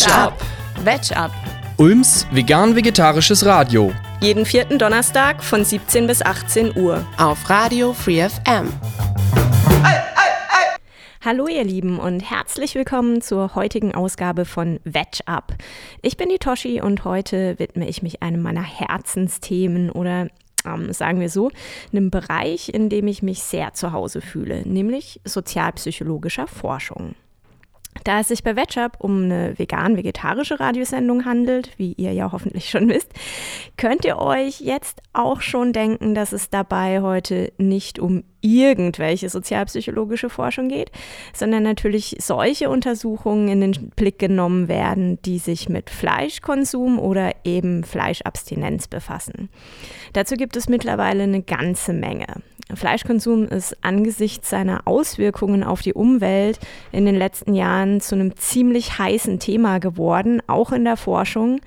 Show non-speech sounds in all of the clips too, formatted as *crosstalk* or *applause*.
Veg Up. Veg Up. Ulms vegan-vegetarisches Radio. Jeden vierten Donnerstag von 17 bis 18 Uhr. Auf Radio Free FM. Hallo ihr Lieben und herzlich willkommen zur heutigen Ausgabe von Veg Up. Ich bin die Toshi und heute widme ich mich einem meiner Herzensthemen oder ähm, sagen wir so, einem Bereich, in dem ich mich sehr zu Hause fühle, nämlich sozialpsychologischer Forschung. Da es sich bei VegUp um eine vegan-vegetarische Radiosendung handelt, wie ihr ja hoffentlich schon wisst, könnt ihr euch jetzt auch schon denken, dass es dabei heute nicht um irgendwelche sozialpsychologische Forschung geht, sondern natürlich solche Untersuchungen in den Blick genommen werden, die sich mit Fleischkonsum oder eben Fleischabstinenz befassen. Dazu gibt es mittlerweile eine ganze Menge. Fleischkonsum ist angesichts seiner Auswirkungen auf die Umwelt in den letzten Jahren zu einem ziemlich heißen Thema geworden, auch in der Forschung.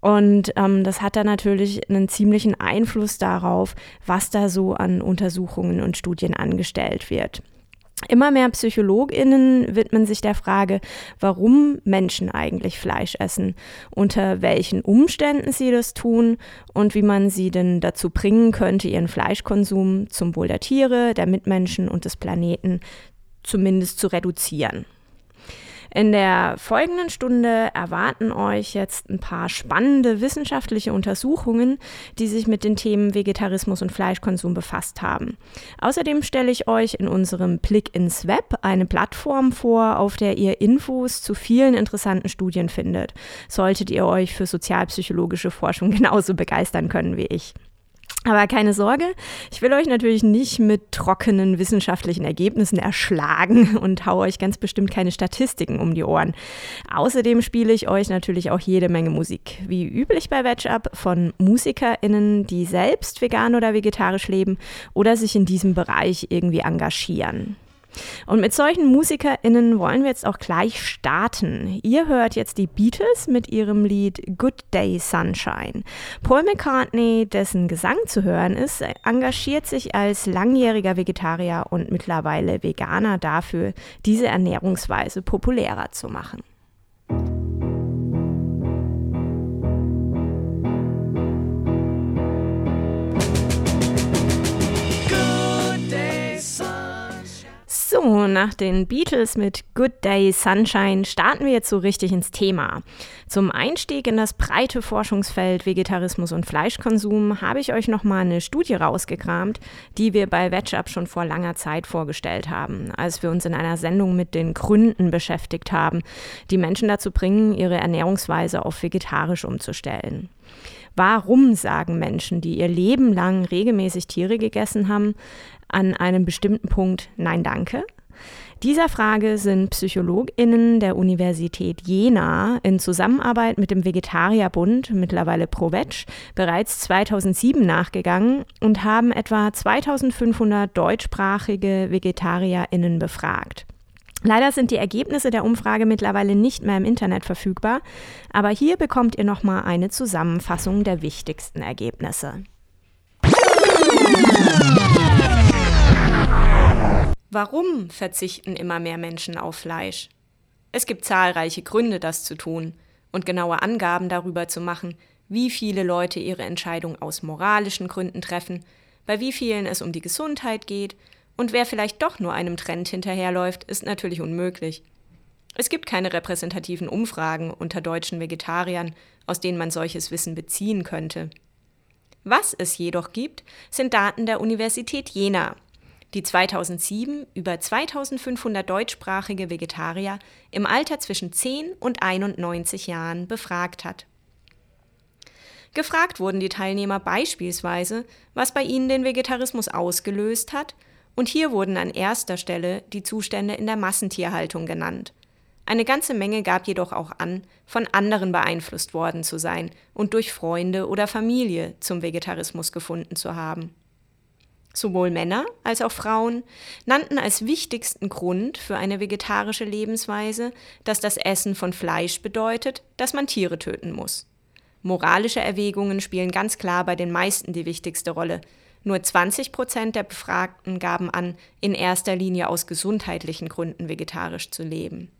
Und ähm, das hat dann natürlich einen ziemlichen Einfluss darauf, was da so an Untersuchungen und Studien angestellt wird. Immer mehr PsychologInnen widmen sich der Frage, warum Menschen eigentlich Fleisch essen, unter welchen Umständen sie das tun und wie man sie denn dazu bringen könnte, ihren Fleischkonsum zum Wohl der Tiere, der Mitmenschen und des Planeten zumindest zu reduzieren. In der folgenden Stunde erwarten euch jetzt ein paar spannende wissenschaftliche Untersuchungen, die sich mit den Themen Vegetarismus und Fleischkonsum befasst haben. Außerdem stelle ich euch in unserem Blick ins Web eine Plattform vor, auf der ihr Infos zu vielen interessanten Studien findet. Solltet ihr euch für sozialpsychologische Forschung genauso begeistern können wie ich. Aber keine Sorge, ich will euch natürlich nicht mit trockenen wissenschaftlichen Ergebnissen erschlagen *laughs* und haue euch ganz bestimmt keine Statistiken um die Ohren. Außerdem spiele ich euch natürlich auch jede Menge Musik, wie üblich bei VegUp, von MusikerInnen, die selbst vegan oder vegetarisch leben oder sich in diesem Bereich irgendwie engagieren. Und mit solchen MusikerInnen wollen wir jetzt auch gleich starten. Ihr hört jetzt die Beatles mit ihrem Lied Good Day Sunshine. Paul McCartney, dessen Gesang zu hören ist, engagiert sich als langjähriger Vegetarier und mittlerweile Veganer dafür, diese Ernährungsweise populärer zu machen. So, nach den Beatles mit Good Day Sunshine starten wir jetzt so richtig ins Thema. Zum Einstieg in das breite Forschungsfeld Vegetarismus und Fleischkonsum habe ich euch nochmal eine Studie rausgekramt, die wir bei VegUp schon vor langer Zeit vorgestellt haben, als wir uns in einer Sendung mit den Gründen beschäftigt haben, die Menschen dazu bringen, ihre Ernährungsweise auf vegetarisch umzustellen. Warum sagen Menschen, die ihr Leben lang regelmäßig Tiere gegessen haben, an einem bestimmten Punkt Nein, danke? Dieser Frage sind PsychologInnen der Universität Jena in Zusammenarbeit mit dem Vegetarierbund, mittlerweile ProVeg, bereits 2007 nachgegangen und haben etwa 2500 deutschsprachige VegetarierInnen befragt. Leider sind die Ergebnisse der Umfrage mittlerweile nicht mehr im Internet verfügbar, aber hier bekommt ihr nochmal eine Zusammenfassung der wichtigsten Ergebnisse. Warum verzichten immer mehr Menschen auf Fleisch? Es gibt zahlreiche Gründe, das zu tun und genaue Angaben darüber zu machen, wie viele Leute ihre Entscheidung aus moralischen Gründen treffen, bei wie vielen es um die Gesundheit geht und wer vielleicht doch nur einem Trend hinterherläuft, ist natürlich unmöglich. Es gibt keine repräsentativen Umfragen unter deutschen Vegetariern, aus denen man solches Wissen beziehen könnte. Was es jedoch gibt, sind Daten der Universität Jena, die 2007 über 2500 deutschsprachige Vegetarier im Alter zwischen 10 und 91 Jahren befragt hat. Gefragt wurden die Teilnehmer beispielsweise, was bei ihnen den Vegetarismus ausgelöst hat, und hier wurden an erster Stelle die Zustände in der Massentierhaltung genannt. Eine ganze Menge gab jedoch auch an, von anderen beeinflusst worden zu sein und durch Freunde oder Familie zum Vegetarismus gefunden zu haben. Sowohl Männer als auch Frauen nannten als wichtigsten Grund für eine vegetarische Lebensweise, dass das Essen von Fleisch bedeutet, dass man Tiere töten muss. Moralische Erwägungen spielen ganz klar bei den meisten die wichtigste Rolle. Nur 20 Prozent der Befragten gaben an, in erster Linie aus gesundheitlichen Gründen vegetarisch zu leben.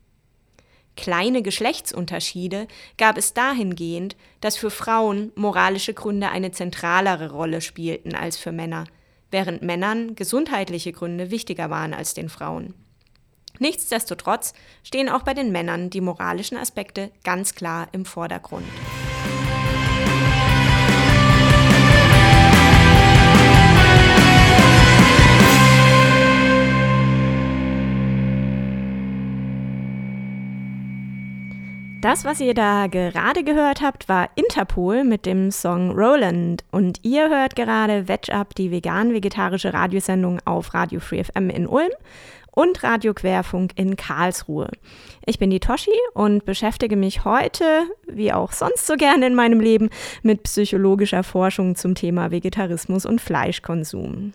kleine Geschlechtsunterschiede gab es dahingehend, dass für Frauen moralische Gründe eine zentralere Rolle spielten als für Männer, während Männern gesundheitliche Gründe wichtiger waren als den Frauen. Nichtsdestotrotz stehen auch bei den Männern die moralischen Aspekte ganz klar im Vordergrund. Das, was ihr da gerade gehört habt, war Interpol mit dem Song Roland. Und ihr hört gerade Veg Up, die vegan-vegetarische Radiosendung auf Radio Free FM in Ulm und Radio Querfunk in Karlsruhe. Ich bin die Toshi und beschäftige mich heute, wie auch sonst so gerne in meinem Leben, mit psychologischer Forschung zum Thema Vegetarismus und Fleischkonsum.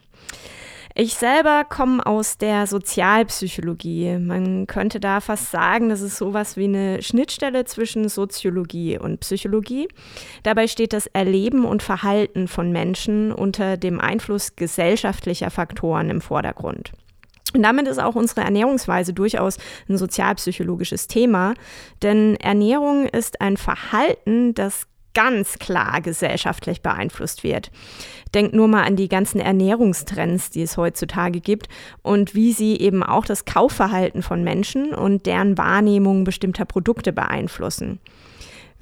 Ich selber komme aus der Sozialpsychologie. Man könnte da fast sagen, das ist sowas wie eine Schnittstelle zwischen Soziologie und Psychologie. Dabei steht das Erleben und Verhalten von Menschen unter dem Einfluss gesellschaftlicher Faktoren im Vordergrund. Und damit ist auch unsere Ernährungsweise durchaus ein sozialpsychologisches Thema, denn Ernährung ist ein Verhalten, das ganz klar gesellschaftlich beeinflusst wird. Denkt nur mal an die ganzen Ernährungstrends, die es heutzutage gibt und wie sie eben auch das Kaufverhalten von Menschen und deren Wahrnehmung bestimmter Produkte beeinflussen.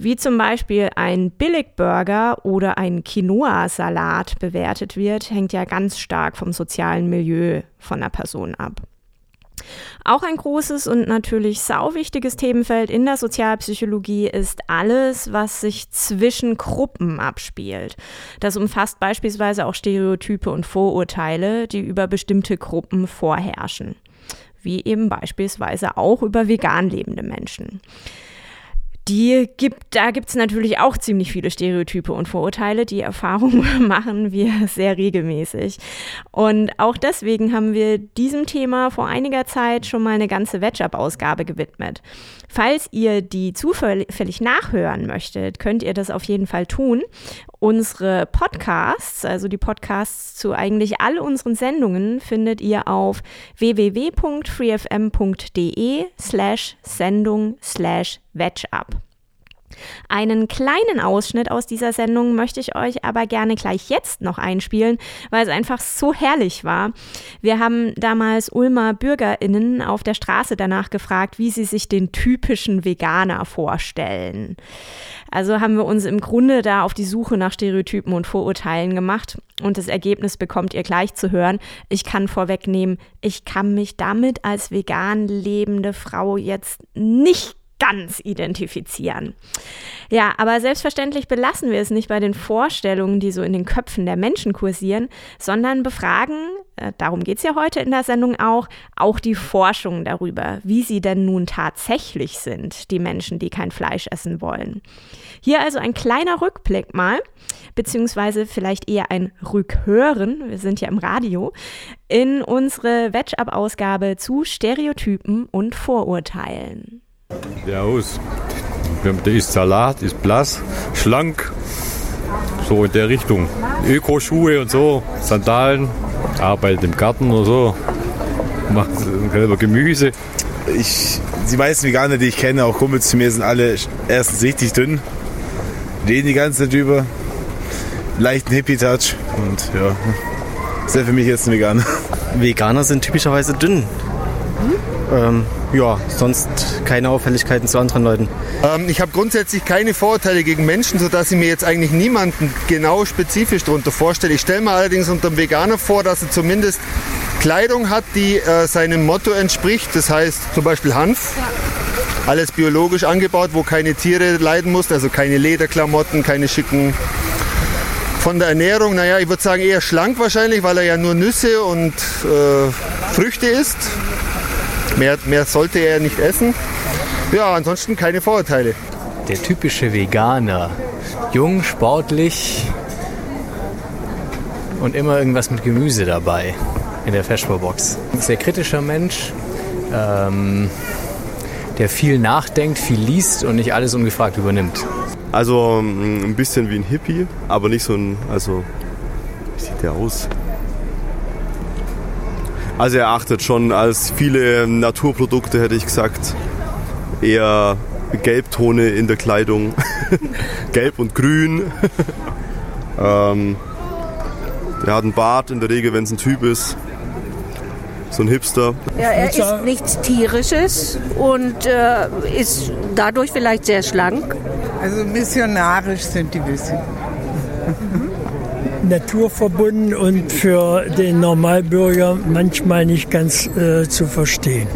Wie zum Beispiel ein Billigburger oder ein Quinoa-Salat bewertet wird, hängt ja ganz stark vom sozialen Milieu von der Person ab. Auch ein großes und natürlich sauwichtiges Themenfeld in der Sozialpsychologie ist alles, was sich zwischen Gruppen abspielt. Das umfasst beispielsweise auch Stereotype und Vorurteile, die über bestimmte Gruppen vorherrschen, wie eben beispielsweise auch über vegan lebende Menschen die gibt, da gibt es natürlich auch ziemlich viele Stereotype und Vorurteile. Die Erfahrung *laughs* machen wir sehr regelmäßig. Und auch deswegen haben wir diesem Thema vor einiger Zeit schon mal eine ganze Wetchup-Ausgabe gewidmet. Falls ihr die zufällig nachhören möchtet, könnt ihr das auf jeden Fall tun. Unsere Podcasts, also die Podcasts zu eigentlich all unseren Sendungen, findet ihr auf www.freefm.de slash Sendung slash Wetchup. Einen kleinen Ausschnitt aus dieser Sendung möchte ich euch aber gerne gleich jetzt noch einspielen, weil es einfach so herrlich war. Wir haben damals Ulmer Bürgerinnen auf der Straße danach gefragt, wie sie sich den typischen Veganer vorstellen. Also haben wir uns im Grunde da auf die Suche nach Stereotypen und Vorurteilen gemacht und das Ergebnis bekommt ihr gleich zu hören. Ich kann vorwegnehmen, ich kann mich damit als vegan lebende Frau jetzt nicht ganz identifizieren. Ja, aber selbstverständlich belassen wir es nicht bei den Vorstellungen, die so in den Köpfen der Menschen kursieren, sondern befragen, äh, darum geht es ja heute in der Sendung auch, auch die Forschung darüber, wie sie denn nun tatsächlich sind, die Menschen, die kein Fleisch essen wollen. Hier also ein kleiner Rückblick mal, beziehungsweise vielleicht eher ein Rückhören, wir sind ja im Radio, in unsere Wetchup-Ausgabe zu Stereotypen und Vorurteilen. Der aus. Der ist Salat, ist blass, schlank. So in der Richtung. Ökoschuhe und so, Sandalen, arbeitet im Garten oder so. Macht selber Gemüse. Ich, die meisten Veganer, die ich kenne, auch Kumpels zu mir, sind alle erstens richtig dünn. Reden die ganze Zeit über. Leichten Hippie-Touch. Und ja, ist ja für mich jetzt ein Veganer. Veganer sind typischerweise dünn. Ähm, ja, sonst keine Auffälligkeiten zu anderen Leuten. Ähm, ich habe grundsätzlich keine Vorurteile gegen Menschen, sodass ich mir jetzt eigentlich niemanden genau spezifisch darunter vorstelle. Ich stelle mir allerdings unter einem Veganer vor, dass er zumindest Kleidung hat, die äh, seinem Motto entspricht. Das heißt zum Beispiel Hanf. Alles biologisch angebaut, wo keine Tiere leiden mussten, also keine Lederklamotten, keine schicken von der Ernährung, naja, ich würde sagen eher schlank wahrscheinlich, weil er ja nur Nüsse und äh, Früchte isst. Mehr, mehr sollte er nicht essen. Ja, ansonsten keine Vorurteile. Der typische Veganer. Jung, sportlich und immer irgendwas mit Gemüse dabei in der Feschbarbox. Sehr kritischer Mensch, ähm, der viel nachdenkt, viel liest und nicht alles ungefragt übernimmt. Also mm, ein bisschen wie ein Hippie, aber nicht so ein, also wie sieht der aus? Also er achtet schon als viele Naturprodukte, hätte ich gesagt. eher Gelbtone in der Kleidung. *laughs* Gelb und Grün. *laughs* ähm, der hat einen Bart in der Regel, wenn es ein Typ ist. So ein Hipster. Ja, er isst nichts Tierisches und äh, ist dadurch vielleicht sehr schlank. Also missionarisch sind die bisschen. Naturverbunden und für den Normalbürger manchmal nicht ganz äh, zu verstehen.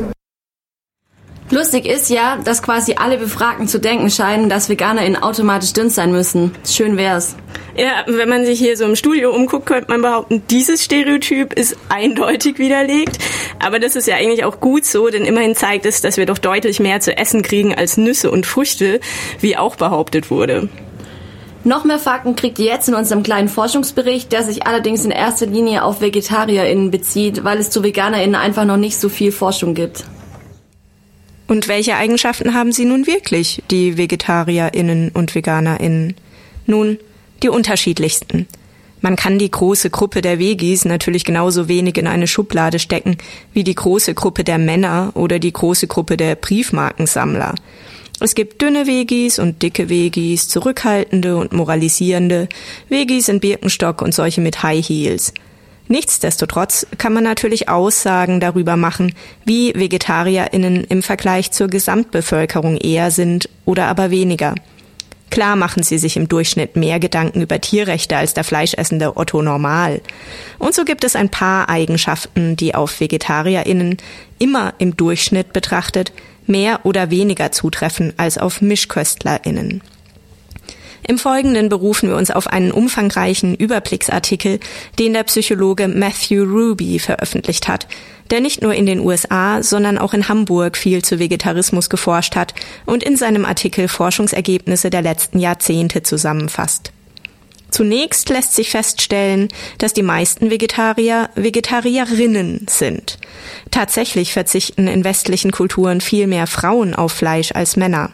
Lustig ist ja, dass quasi alle Befragten zu denken scheinen, dass VeganerInnen automatisch dünn sein müssen. Schön wär's. Ja, wenn man sich hier so im Studio umguckt, könnte man behaupten, dieses Stereotyp ist eindeutig widerlegt. Aber das ist ja eigentlich auch gut so, denn immerhin zeigt es, dass wir doch deutlich mehr zu essen kriegen als Nüsse und Früchte, wie auch behauptet wurde. Noch mehr Fakten kriegt ihr jetzt in unserem kleinen Forschungsbericht, der sich allerdings in erster Linie auf VegetarierInnen bezieht, weil es zu VeganerInnen einfach noch nicht so viel Forschung gibt. Und welche Eigenschaften haben sie nun wirklich, die VegetarierInnen und VeganerInnen? Nun, die unterschiedlichsten. Man kann die große Gruppe der Vegis natürlich genauso wenig in eine Schublade stecken wie die große Gruppe der Männer oder die große Gruppe der Briefmarkensammler. Es gibt dünne Vegis und dicke Vegis, zurückhaltende und moralisierende, Vegis in Birkenstock und solche mit High Heels. Nichtsdestotrotz kann man natürlich Aussagen darüber machen, wie VegetarierInnen im Vergleich zur Gesamtbevölkerung eher sind oder aber weniger. Klar machen sie sich im Durchschnitt mehr Gedanken über Tierrechte als der fleischessende Otto Normal. Und so gibt es ein paar Eigenschaften, die auf VegetarierInnen immer im Durchschnitt betrachtet mehr oder weniger zutreffen als auf MischköstlerInnen. Im Folgenden berufen wir uns auf einen umfangreichen Überblicksartikel, den der Psychologe Matthew Ruby veröffentlicht hat, der nicht nur in den USA, sondern auch in Hamburg viel zu Vegetarismus geforscht hat und in seinem Artikel Forschungsergebnisse der letzten Jahrzehnte zusammenfasst. Zunächst lässt sich feststellen, dass die meisten Vegetarier Vegetarierinnen sind. Tatsächlich verzichten in westlichen Kulturen viel mehr Frauen auf Fleisch als Männer.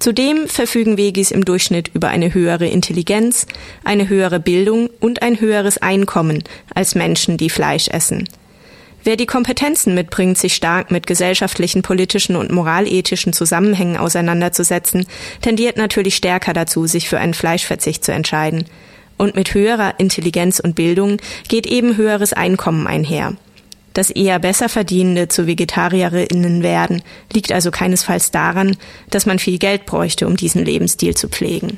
Zudem verfügen Vegis im Durchschnitt über eine höhere Intelligenz, eine höhere Bildung und ein höheres Einkommen als Menschen, die Fleisch essen. Wer die Kompetenzen mitbringt, sich stark mit gesellschaftlichen, politischen und moralethischen Zusammenhängen auseinanderzusetzen, tendiert natürlich stärker dazu, sich für einen Fleischverzicht zu entscheiden. Und mit höherer Intelligenz und Bildung geht eben höheres Einkommen einher. Das eher besser verdienende zu Vegetarierinnen werden liegt also keinesfalls daran, dass man viel Geld bräuchte, um diesen Lebensstil zu pflegen.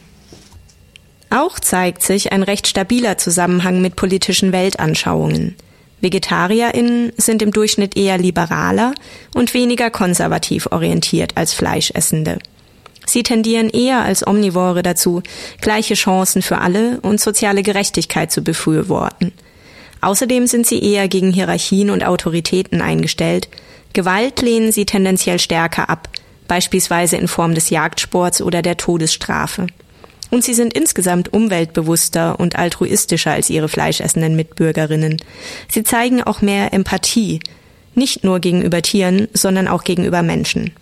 Auch zeigt sich ein recht stabiler Zusammenhang mit politischen Weltanschauungen. Vegetarierinnen sind im Durchschnitt eher liberaler und weniger konservativ orientiert als Fleischessende. Sie tendieren eher als Omnivore dazu, gleiche Chancen für alle und soziale Gerechtigkeit zu befürworten – Außerdem sind sie eher gegen Hierarchien und Autoritäten eingestellt. Gewalt lehnen sie tendenziell stärker ab, beispielsweise in Form des Jagdsports oder der Todesstrafe. Und sie sind insgesamt umweltbewusster und altruistischer als ihre fleischessenden Mitbürgerinnen. Sie zeigen auch mehr Empathie, nicht nur gegenüber Tieren, sondern auch gegenüber Menschen.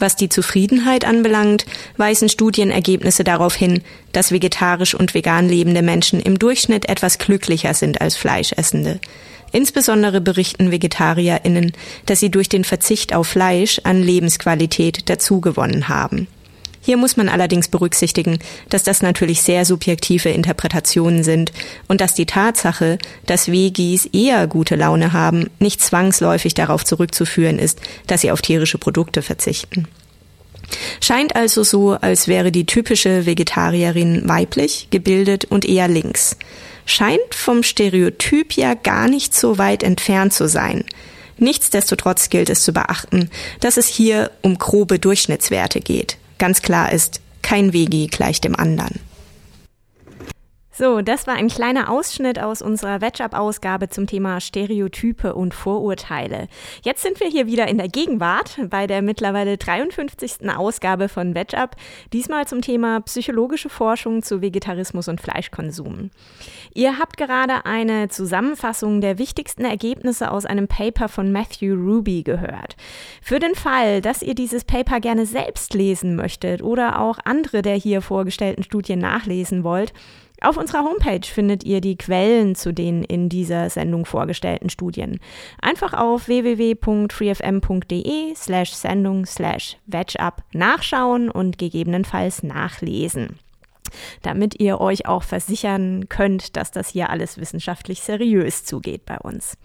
Was die Zufriedenheit anbelangt, weisen Studienergebnisse darauf hin, dass vegetarisch und vegan lebende Menschen im Durchschnitt etwas glücklicher sind als Fleischessende. Insbesondere berichten VegetarierInnen, dass sie durch den Verzicht auf Fleisch an Lebensqualität dazugewonnen haben. Hier muss man allerdings berücksichtigen, dass das natürlich sehr subjektive Interpretationen sind und dass die Tatsache, dass Vegis eher gute Laune haben, nicht zwangsläufig darauf zurückzuführen ist, dass sie auf tierische Produkte verzichten. Scheint also so, als wäre die typische Vegetarierin weiblich, gebildet und eher links. Scheint vom Stereotyp ja gar nicht so weit entfernt zu sein. Nichtsdestotrotz gilt es zu beachten, dass es hier um grobe Durchschnittswerte geht. Ganz klar ist, kein Vegi gleich dem anderen. So, das war ein kleiner Ausschnitt aus unserer Wetchup-Ausgabe zum Thema Stereotype und Vorurteile. Jetzt sind wir hier wieder in der Gegenwart bei der mittlerweile 53. Ausgabe von Wetchup, diesmal zum Thema psychologische Forschung zu Vegetarismus und Fleischkonsum. Ihr habt gerade eine Zusammenfassung der wichtigsten Ergebnisse aus einem Paper von Matthew Ruby gehört. Für den Fall, dass ihr dieses Paper gerne selbst lesen möchtet oder auch andere der hier vorgestellten Studien nachlesen wollt, Auf unserer Homepage findet ihr die Quellen zu den in dieser Sendung vorgestellten Studien. Einfach auf www.freefm.de slash Sendung slash VegUp nachschauen und gegebenenfalls nachlesen damit ihr euch auch versichern könnt, dass das hier alles wissenschaftlich seriös zugeht bei uns.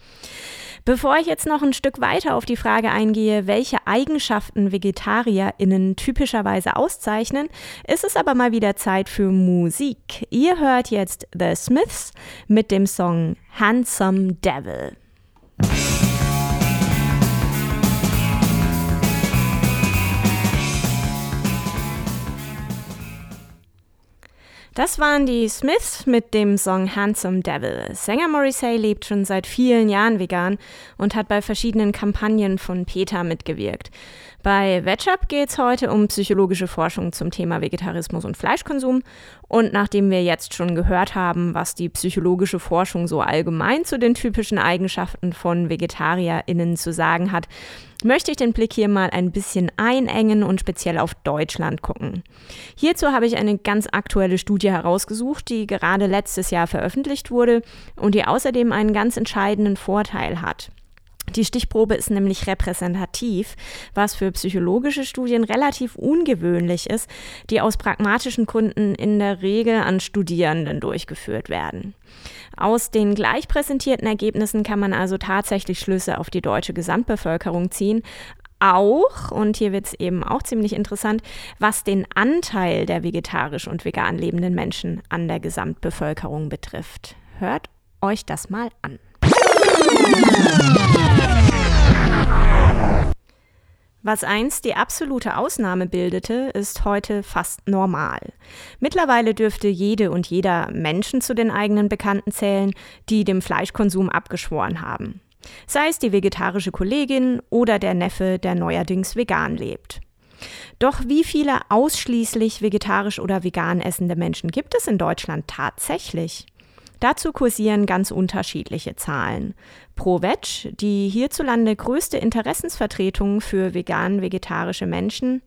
Bevor ich jetzt noch ein Stück weiter auf die Frage eingehe, welche Eigenschaften VegetarierInnen typischerweise auszeichnen, ist es aber mal wieder Zeit für Musik. Ihr hört jetzt The Smiths mit dem Song Handsome Devil. Das waren die Smiths mit dem Song Handsome Devil. Sänger Morrissey lebt schon seit vielen Jahren vegan und hat bei verschiedenen Kampagnen von PETA mitgewirkt. Bei VegUp geht es heute um psychologische Forschung zum Thema Vegetarismus und Fleischkonsum. Und nachdem wir jetzt schon gehört haben, was die psychologische Forschung so allgemein zu den typischen Eigenschaften von VegetarierInnen zu sagen hat, möchte ich den Blick hier mal ein bisschen einengen und speziell auf Deutschland gucken. Hierzu habe ich eine ganz aktuelle Studie herausgesucht, die gerade letztes Jahr veröffentlicht wurde und die außerdem einen ganz entscheidenden Vorteil hat. Die Stichprobe ist nämlich repräsentativ, was für psychologische Studien relativ ungewöhnlich ist, die aus pragmatischen Gründen in der Regel an Studierenden durchgeführt werden. Aus den gleich präsentierten Ergebnissen kann man also tatsächlich Schlüsse auf die deutsche Gesamtbevölkerung ziehen, auch, und hier wird es eben auch ziemlich interessant, was den Anteil der vegetarisch und vegan lebenden Menschen an der Gesamtbevölkerung betrifft. Hört euch das mal an. Was einst die absolute Ausnahme bildete, ist heute fast normal. Mittlerweile dürfte jede und jeder Menschen zu den eigenen Bekannten zählen, die dem Fleischkonsum abgeschworen haben. Sei es die vegetarische Kollegin oder der Neffe, der neuerdings vegan lebt. Doch wie viele ausschließlich vegetarisch oder vegan essende Menschen gibt es in Deutschland tatsächlich? Dazu kursieren ganz unterschiedliche Zahlen. ProVeg, die hierzulande größte Interessensvertretung für vegan-vegetarische Menschen,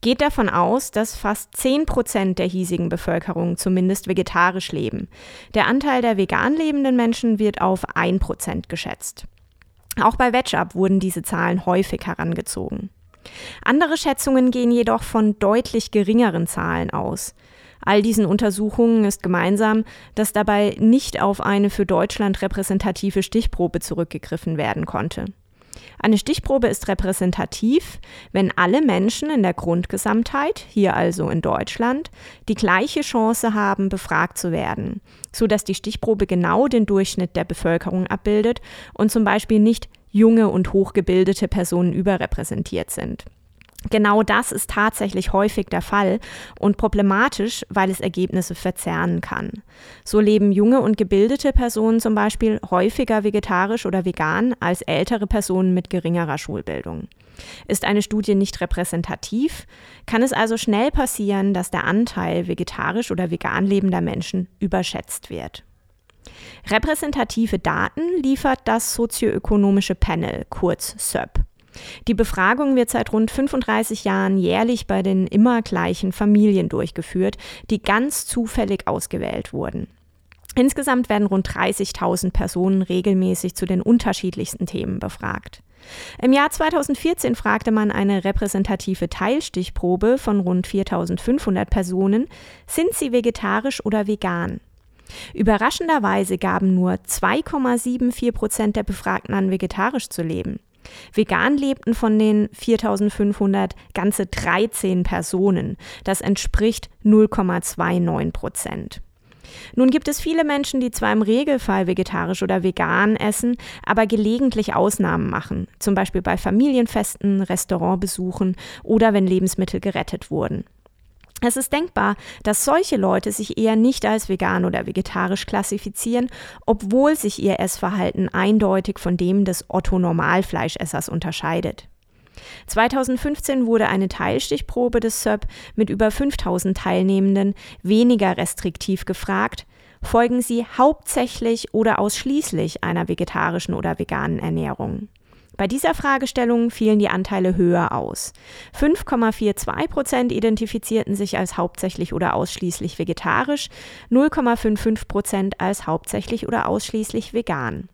geht davon aus, dass fast 10 Prozent der hiesigen Bevölkerung zumindest vegetarisch leben. Der Anteil der vegan lebenden Menschen wird auf 1 Prozent geschätzt. Auch bei VegUp wurden diese Zahlen häufig herangezogen. Andere Schätzungen gehen jedoch von deutlich geringeren Zahlen aus. All diesen Untersuchungen ist gemeinsam, dass dabei nicht auf eine für Deutschland repräsentative Stichprobe zurückgegriffen werden konnte. Eine Stichprobe ist repräsentativ, wenn alle Menschen in der Grundgesamtheit, hier also in Deutschland, die gleiche Chance haben, befragt zu werden, so dass die Stichprobe genau den Durchschnitt der Bevölkerung abbildet und zum Beispiel nicht junge und hochgebildete Personen überrepräsentiert sind. Genau das ist tatsächlich häufig der Fall und problematisch, weil es Ergebnisse verzerren kann. So leben junge und gebildete Personen zum Beispiel häufiger vegetarisch oder vegan als ältere Personen mit geringerer Schulbildung. Ist eine Studie nicht repräsentativ, kann es also schnell passieren, dass der Anteil vegetarisch oder vegan lebender Menschen überschätzt wird. Repräsentative Daten liefert das sozioökonomische Panel, kurz SÖP. Die Befragung wird seit rund 35 Jahren jährlich bei den immer gleichen Familien durchgeführt, die ganz zufällig ausgewählt wurden. Insgesamt werden rund 30.000 Personen regelmäßig zu den unterschiedlichsten Themen befragt. Im Jahr 2014 fragte man eine repräsentative Teilstichprobe von rund 4.500 Personen, sind sie vegetarisch oder vegan? Überraschenderweise gaben nur 2,74 Prozent der Befragten an, vegetarisch zu leben. Vegan lebten von den 4500 ganze 13 Personen. Das entspricht 0,29 Prozent. Nun gibt es viele Menschen, die zwar im Regelfall vegetarisch oder vegan essen, aber gelegentlich Ausnahmen machen, zum Beispiel bei Familienfesten, Restaurantbesuchen oder wenn Lebensmittel gerettet wurden. Es ist denkbar, dass solche Leute sich eher nicht als vegan oder vegetarisch klassifizieren, obwohl sich ihr Essverhalten eindeutig von dem des Otto-Normalfleischessers unterscheidet. 2015 wurde eine Teilstichprobe des SÖP mit über 5000 Teilnehmenden weniger restriktiv gefragt, folgen sie hauptsächlich oder ausschließlich einer vegetarischen oder veganen Ernährung. Bei dieser Fragestellung fielen die Anteile höher aus. 5,42 Prozent identifizierten sich als hauptsächlich oder ausschließlich vegetarisch, 0,55 Prozent als hauptsächlich oder ausschließlich vegan.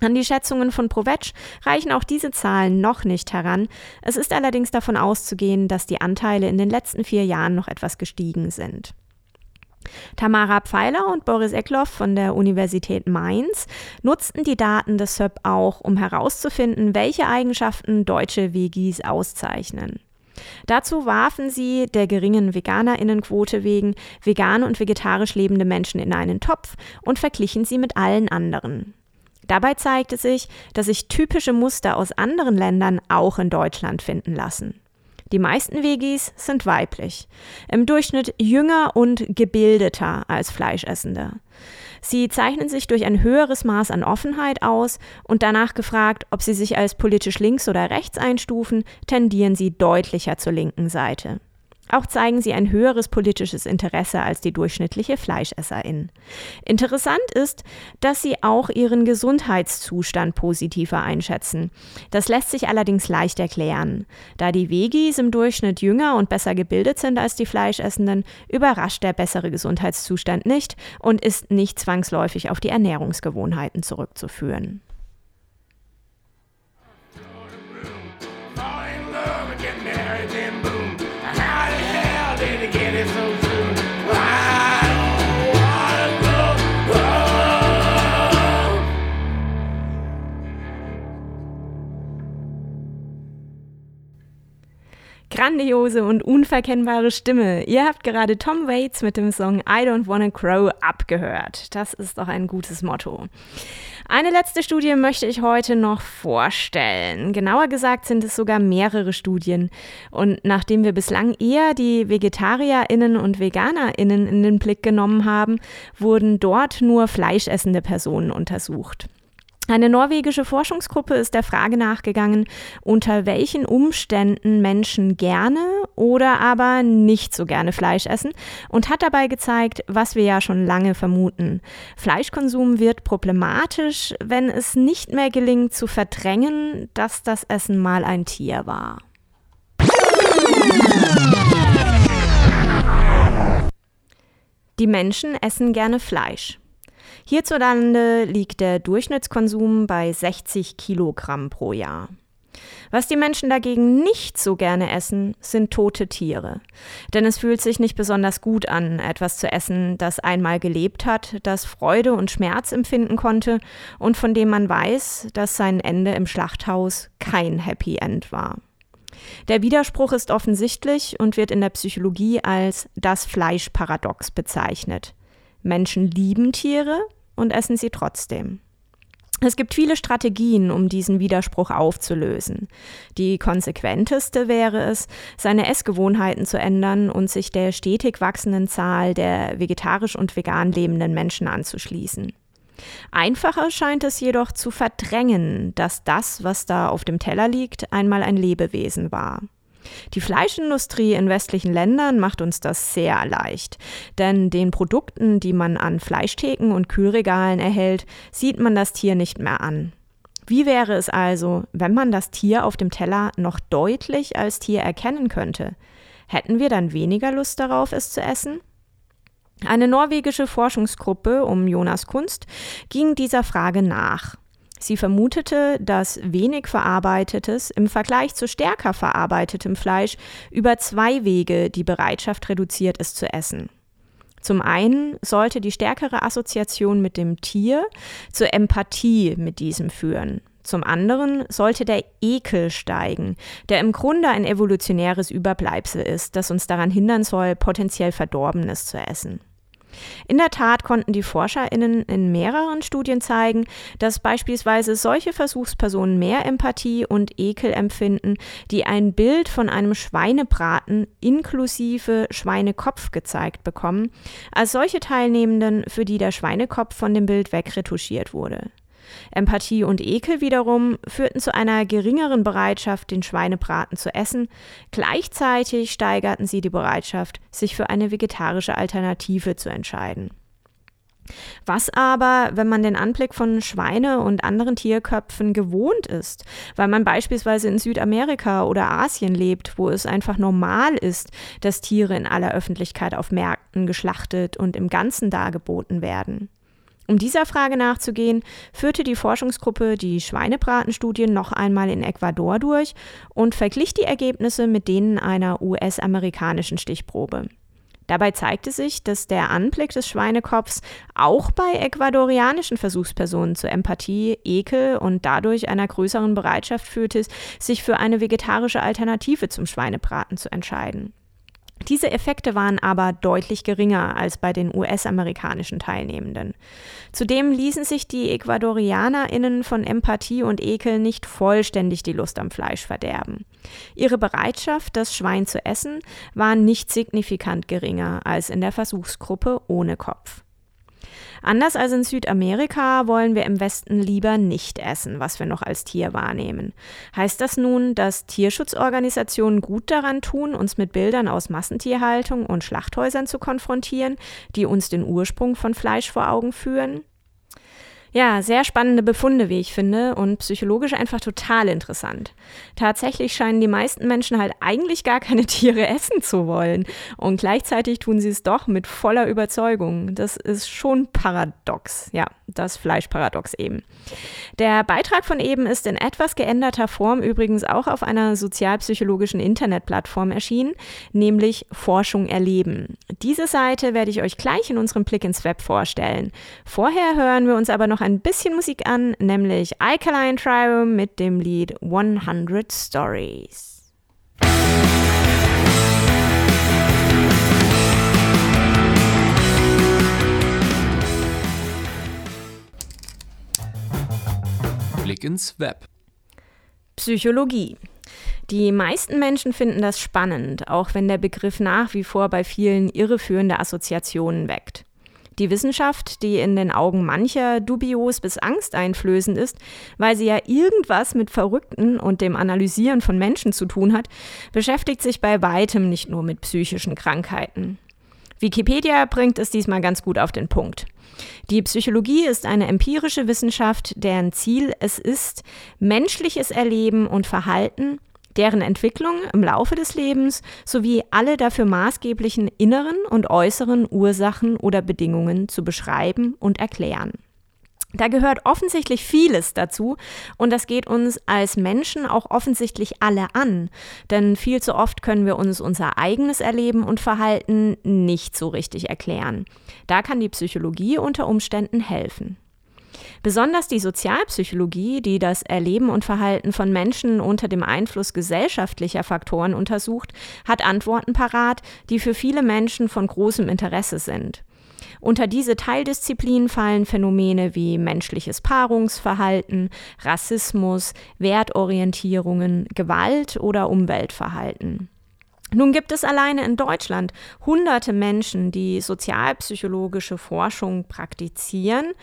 An die Schätzungen von Provetsch reichen auch diese Zahlen noch nicht heran. Es ist allerdings davon auszugehen, dass die Anteile in den letzten vier Jahren noch etwas gestiegen sind. Tamara Pfeiler und Boris Eckloff von der Universität Mainz nutzten die Daten des SÖP auch, um herauszufinden, welche Eigenschaften deutsche Vegis auszeichnen. Dazu warfen sie der geringen Veganerinnenquote wegen vegan und vegetarisch lebende Menschen in einen Topf und verglichen sie mit allen anderen. Dabei zeigte sich, dass sich typische Muster aus anderen Ländern auch in Deutschland finden lassen. Die meisten Vegis sind weiblich, im Durchschnitt jünger und gebildeter als Fleischessende. Sie zeichnen sich durch ein höheres Maß an Offenheit aus und danach gefragt, ob sie sich als politisch links oder rechts einstufen, tendieren sie deutlicher zur linken Seite. Auch zeigen sie ein höheres politisches Interesse als die durchschnittliche Fleischesserin. Interessant ist, dass sie auch ihren Gesundheitszustand positiver einschätzen. Das lässt sich allerdings leicht erklären. Da die Vegis im Durchschnitt jünger und besser gebildet sind als die Fleischessenden, überrascht der bessere Gesundheitszustand nicht und ist nicht zwangsläufig auf die Ernährungsgewohnheiten zurückzuführen. Grandiose und unverkennbare Stimme. Ihr habt gerade Tom Waits mit dem Song I Don't Wanna Crow abgehört. Das ist doch ein gutes Motto. Eine letzte Studie möchte ich heute noch vorstellen. Genauer gesagt sind es sogar mehrere Studien. Und nachdem wir bislang eher die VegetarierInnen und VeganerInnen in den Blick genommen haben, wurden dort nur fleischessende Personen untersucht. Eine norwegische Forschungsgruppe ist der Frage nachgegangen, unter welchen Umständen Menschen gerne oder aber nicht so gerne Fleisch essen und hat dabei gezeigt, was wir ja schon lange vermuten. Fleischkonsum wird problematisch, wenn es nicht mehr gelingt zu verdrängen, dass das Essen mal ein Tier war. Die Menschen essen gerne Fleisch. Hierzulande liegt der Durchschnittskonsum bei 60 Kilogramm pro Jahr. Was die Menschen dagegen nicht so gerne essen, sind tote Tiere. Denn es fühlt sich nicht besonders gut an, etwas zu essen, das einmal gelebt hat, das Freude und Schmerz empfinden konnte und von dem man weiß, dass sein Ende im Schlachthaus kein Happy End war. Der Widerspruch ist offensichtlich und wird in der Psychologie als das Fleischparadox bezeichnet. Menschen lieben Tiere und essen sie trotzdem. Es gibt viele Strategien, um diesen Widerspruch aufzulösen. Die konsequenteste wäre es, seine Essgewohnheiten zu ändern und sich der stetig wachsenden Zahl der vegetarisch und vegan lebenden Menschen anzuschließen. Einfacher scheint es jedoch zu verdrängen, dass das, was da auf dem Teller liegt, einmal ein Lebewesen war. Die Fleischindustrie in westlichen Ländern macht uns das sehr leicht, denn den Produkten, die man an Fleischtheken und Kühlregalen erhält, sieht man das Tier nicht mehr an. Wie wäre es also, wenn man das Tier auf dem Teller noch deutlich als Tier erkennen könnte? Hätten wir dann weniger Lust darauf, es zu essen? Eine norwegische Forschungsgruppe um Jonas Kunst ging dieser Frage nach. Sie vermutete, dass wenig verarbeitetes im Vergleich zu stärker verarbeitetem Fleisch über zwei Wege die Bereitschaft reduziert, es zu essen. Zum einen sollte die stärkere Assoziation mit dem Tier zur Empathie mit diesem führen. Zum anderen sollte der Ekel steigen, der im Grunde ein evolutionäres Überbleibsel ist, das uns daran hindern soll, potenziell Verdorbenes zu essen. In der Tat konnten die ForscherInnen in mehreren Studien zeigen, dass beispielsweise solche Versuchspersonen mehr Empathie und Ekel empfinden, die ein Bild von einem Schweinebraten inklusive Schweinekopf gezeigt bekommen, als solche Teilnehmenden, für die der Schweinekopf von dem Bild wegretuschiert wurde. Empathie und Ekel wiederum führten zu einer geringeren Bereitschaft, den Schweinebraten zu essen. Gleichzeitig steigerten sie die Bereitschaft, sich für eine vegetarische Alternative zu entscheiden. Was aber, wenn man den Anblick von Schweine und anderen Tierköpfen gewohnt ist, weil man beispielsweise in Südamerika oder Asien lebt, wo es einfach normal ist, dass Tiere in aller Öffentlichkeit auf Märkten geschlachtet und im Ganzen dargeboten werden? Um dieser Frage nachzugehen, führte die Forschungsgruppe die Schweinebratenstudien noch einmal in Ecuador durch und verglich die Ergebnisse mit denen einer US-amerikanischen Stichprobe. Dabei zeigte sich, dass der Anblick des Schweinekopfs auch bei ecuadorianischen Versuchspersonen zur Empathie, Ekel und dadurch einer größeren Bereitschaft führte, sich für eine vegetarische Alternative zum Schweinebraten zu entscheiden. Diese Effekte waren aber deutlich geringer als bei den US-amerikanischen Teilnehmenden. Zudem ließen sich die EcuadorianerInnen von Empathie und Ekel nicht vollständig die Lust am Fleisch verderben. Ihre Bereitschaft, das Schwein zu essen, war nicht signifikant geringer als in der Versuchsgruppe ohne Kopf. Anders als in Südamerika wollen wir im Westen lieber nicht essen, was wir noch als Tier wahrnehmen. Heißt das nun, dass Tierschutzorganisationen gut daran tun, uns mit Bildern aus Massentierhaltung und Schlachthäusern zu konfrontieren, die uns den Ursprung von Fleisch vor Augen führen? Ja, sehr spannende Befunde, wie ich finde, und psychologisch einfach total interessant. Tatsächlich scheinen die meisten Menschen halt eigentlich gar keine *laughs* Tiere essen zu wollen. Und gleichzeitig tun sie es doch mit voller Überzeugung. Das ist schon paradox. Ja, das Fleischparadox eben. Der Beitrag von eben ist in etwas geänderter Form übrigens auch auf einer sozialpsychologischen Internetplattform erschienen, nämlich Forschung erleben. Diese Seite werde ich euch gleich in unserem Blick ins Web vorstellen. Vorher hören wir uns aber noch ein bisschen Musik an, nämlich Alkaline Trio mit dem Lied 100 Stories. Blick ins Web. Psychologie. Die meisten Menschen finden das spannend, auch wenn der Begriff nach wie vor bei vielen irreführende Assoziationen weckt. Die Wissenschaft, die in den Augen mancher dubios bis angsteinflößend ist, weil sie ja irgendwas mit Verrückten und dem Analysieren von Menschen zu tun hat, beschäftigt sich bei weitem nicht nur mit psychischen Krankheiten. Wikipedia bringt es diesmal ganz gut auf den Punkt. Die Psychologie ist eine empirische Wissenschaft, deren Ziel es ist, menschliches Erleben und Verhalten deren Entwicklung im Laufe des Lebens sowie alle dafür maßgeblichen inneren und äußeren Ursachen oder Bedingungen zu beschreiben und erklären. Da gehört offensichtlich vieles dazu und das geht uns als Menschen auch offensichtlich alle an, denn viel zu oft können wir uns unser eigenes Erleben und Verhalten nicht so richtig erklären. Da kann die Psychologie unter Umständen helfen. Besonders die Sozialpsychologie, die das Erleben und Verhalten von Menschen unter dem Einfluss gesellschaftlicher Faktoren untersucht, hat Antworten parat, die für viele Menschen von großem Interesse sind. Unter diese Teildisziplin fallen Phänomene wie menschliches Paarungsverhalten, Rassismus, Wertorientierungen, Gewalt oder Umweltverhalten. Nun gibt es alleine in Deutschland hunderte Menschen, die sozialpsychologische Forschung praktizieren.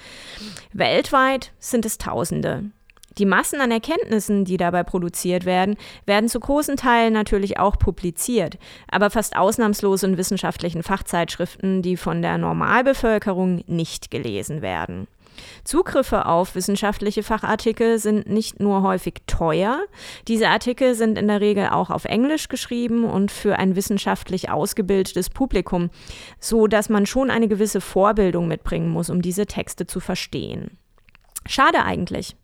Weltweit sind es Tausende. Die Massen an Erkenntnissen, die dabei produziert werden, werden zu großen Teilen natürlich auch publiziert, aber fast ausnahmslos in wissenschaftlichen Fachzeitschriften, die von der Normalbevölkerung nicht gelesen werden. Zugriffe auf wissenschaftliche Fachartikel sind nicht nur häufig teuer, diese Artikel sind in der Regel auch auf Englisch geschrieben und für ein wissenschaftlich ausgebildetes Publikum, so dass man schon eine gewisse Vorbildung mitbringen muss, um diese Texte zu verstehen. Schade eigentlich.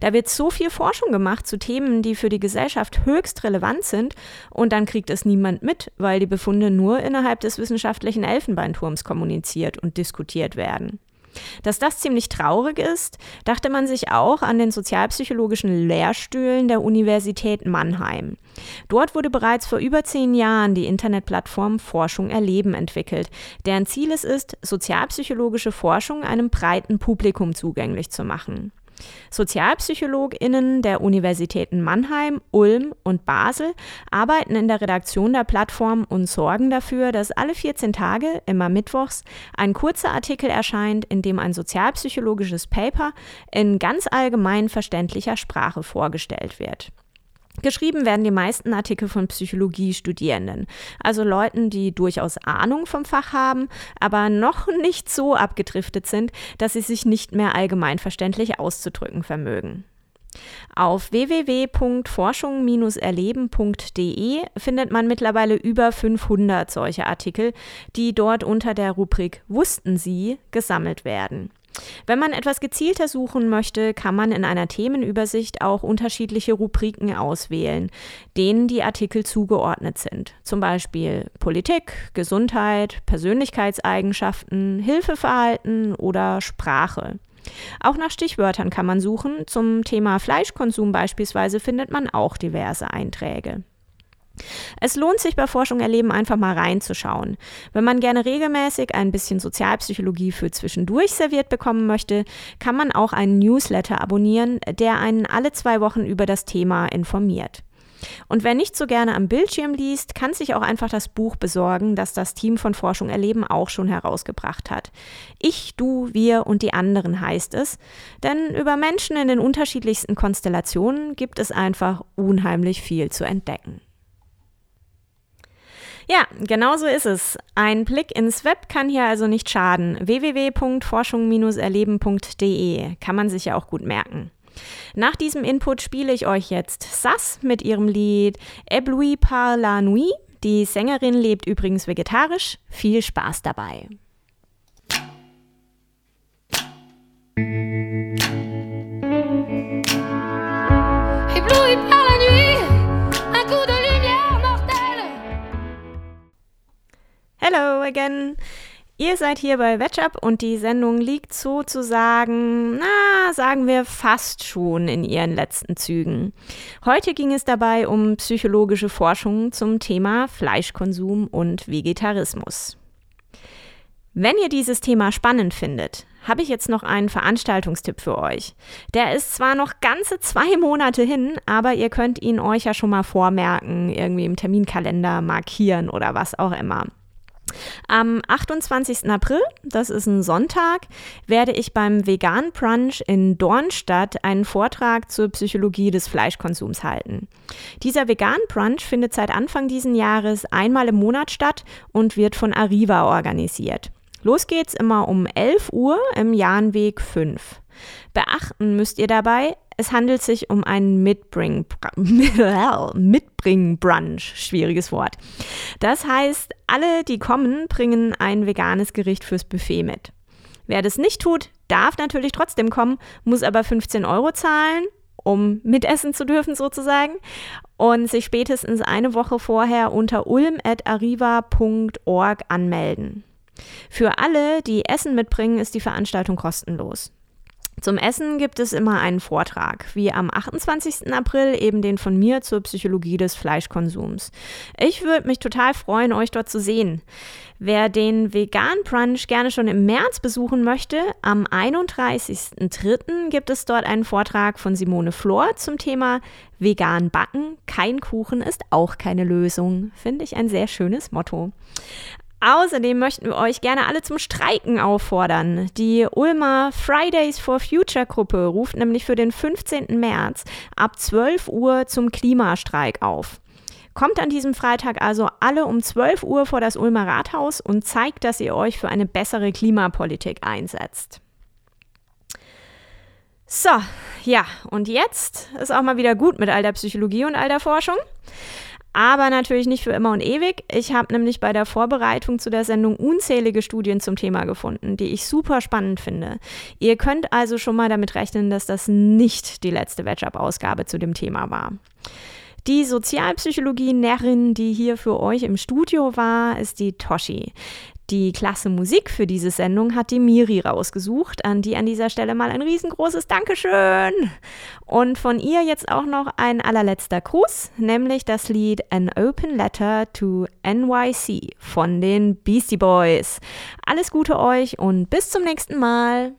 Da wird so viel Forschung gemacht zu Themen, die für die Gesellschaft höchst relevant sind, und dann kriegt es niemand mit, weil die Befunde nur innerhalb des wissenschaftlichen Elfenbeinturms kommuniziert und diskutiert werden. Dass das ziemlich traurig ist, dachte man sich auch an den sozialpsychologischen Lehrstühlen der Universität Mannheim. Dort wurde bereits vor über zehn Jahren die Internetplattform Forschung erleben entwickelt, deren Ziel es ist, sozialpsychologische Forschung einem breiten Publikum zugänglich zu machen. SozialpsychologInnen der Universitäten Mannheim, Ulm und Basel arbeiten in der Redaktion der Plattform und sorgen dafür, dass alle 14 Tage, immer mittwochs, ein kurzer Artikel erscheint, in dem ein sozialpsychologisches Paper in ganz allgemein verständlicher Sprache vorgestellt wird. Geschrieben werden die meisten Artikel von Psychologiestudierenden, also Leuten, die durchaus Ahnung vom Fach haben, aber noch *laughs* nicht so abgedriftet sind, dass sie sich nicht mehr allgemeinverständlich auszudrücken vermögen. Auf www.forschung-erleben.de findet man mittlerweile über 500 solche Artikel, die dort unter der Rubrik Wussten Sie gesammelt werden. Wenn man etwas gezielter suchen möchte, kann man in einer Themenübersicht auch unterschiedliche Rubriken auswählen, denen die Artikel zugeordnet sind. Zum Beispiel Politik, Gesundheit, Persönlichkeitseigenschaften, Hilfeverhalten oder Sprache. Auch nach Stichwörtern kann man suchen. Zum Thema Fleischkonsum beispielsweise findet man auch diverse Einträge. Es lohnt sich bei Forschung erleben einfach mal reinzuschauen. Wenn man gerne regelmäßig ein bisschen Sozialpsychologie für zwischendurch serviert bekommen möchte, kann man auch einen Newsletter abonnieren, der einen alle zwei Wochen über das Thema informiert. Und wer nicht so gerne am Bildschirm liest, kann sich auch einfach das Buch besorgen, das das Team von Forschung erleben auch schon herausgebracht hat. Ich, du, wir und die anderen heißt es, denn über Menschen in den unterschiedlichsten Konstellationen gibt es einfach unheimlich viel zu entdecken. Ja, genau so ist es. Ein Blick ins Web kann hier also nicht schaden. www.forschung-erleben.de kann man sich ja auch gut merken. Nach diesem Input spiele ich euch jetzt Sass mit ihrem Lied Ebloui par la nuit. Die Sängerin lebt übrigens vegetarisch. Viel Spaß dabei. Again. Ihr seid hier bei Wetchup und die Sendung liegt sozusagen, na, sagen wir fast schon in ihren letzten Zügen. Heute ging es dabei um psychologische Forschung zum Thema Fleischkonsum und Vegetarismus. Wenn ihr dieses Thema spannend findet, habe ich jetzt noch einen Veranstaltungstipp für euch. Der ist zwar noch ganze zwei Monate hin, aber ihr könnt ihn euch ja schon mal vormerken, irgendwie im Terminkalender markieren oder was auch immer. Am 28. April, das ist ein Sonntag, werde ich beim Vegan Brunch in Dornstadt einen Vortrag zur Psychologie des Fleischkonsums halten. Dieser Vegan Brunch findet seit Anfang dieses Jahres einmal im Monat statt und wird von Arriva organisiert. Los geht's immer um 11 Uhr im Jahnweg 5. Beachten müsst ihr dabei, es handelt sich um einen Mitbring *laughs* Mitbring-Brunch. Schwieriges Wort. Das heißt, alle, die kommen, bringen ein veganes Gericht fürs Buffet mit. Wer das nicht tut, darf natürlich trotzdem kommen, muss aber 15 Euro zahlen, um mitessen zu dürfen sozusagen und sich spätestens eine Woche vorher unter ulm.arriva.org anmelden. Für alle, die Essen mitbringen, ist die Veranstaltung kostenlos. Zum Essen gibt es immer einen Vortrag, wie am 28. April eben den von mir zur Psychologie des Fleischkonsums. Ich würde mich total freuen, euch dort zu sehen. Wer den Vegan Brunch gerne schon im März besuchen möchte, am 31.03. gibt es dort einen Vortrag von Simone Flor zum Thema Vegan backen. Kein Kuchen ist auch keine Lösung. Finde ich ein sehr schönes Motto. Außerdem möchten wir euch gerne alle zum Streiken auffordern. Die Ulmer Fridays for Future Gruppe ruft nämlich für den 15. März ab 12 Uhr zum Klimastreik auf. Kommt an diesem Freitag also alle um 12 Uhr vor das Ulmer Rathaus und zeigt, dass ihr euch für eine bessere Klimapolitik einsetzt. So, ja, und jetzt ist auch mal wieder gut mit all der Psychologie und all der Forschung aber natürlich nicht für immer und ewig. Ich habe nämlich bei der Vorbereitung zu der Sendung unzählige Studien zum Thema gefunden, die ich super spannend finde. Ihr könnt also schon mal damit rechnen, dass das nicht die letzte Wetchup-Ausgabe zu dem Thema war. Die Sozialpsychologie-Närrin, die hier für euch im Studio war, ist die Toshi. Die klasse Musik für diese Sendung hat die Miri rausgesucht, an die an dieser Stelle mal ein riesengroßes Dankeschön. Und von ihr jetzt auch noch ein allerletzter Gruß, nämlich das Lied An Open Letter to NYC von den Beastie Boys. Alles Gute euch und bis zum nächsten Mal.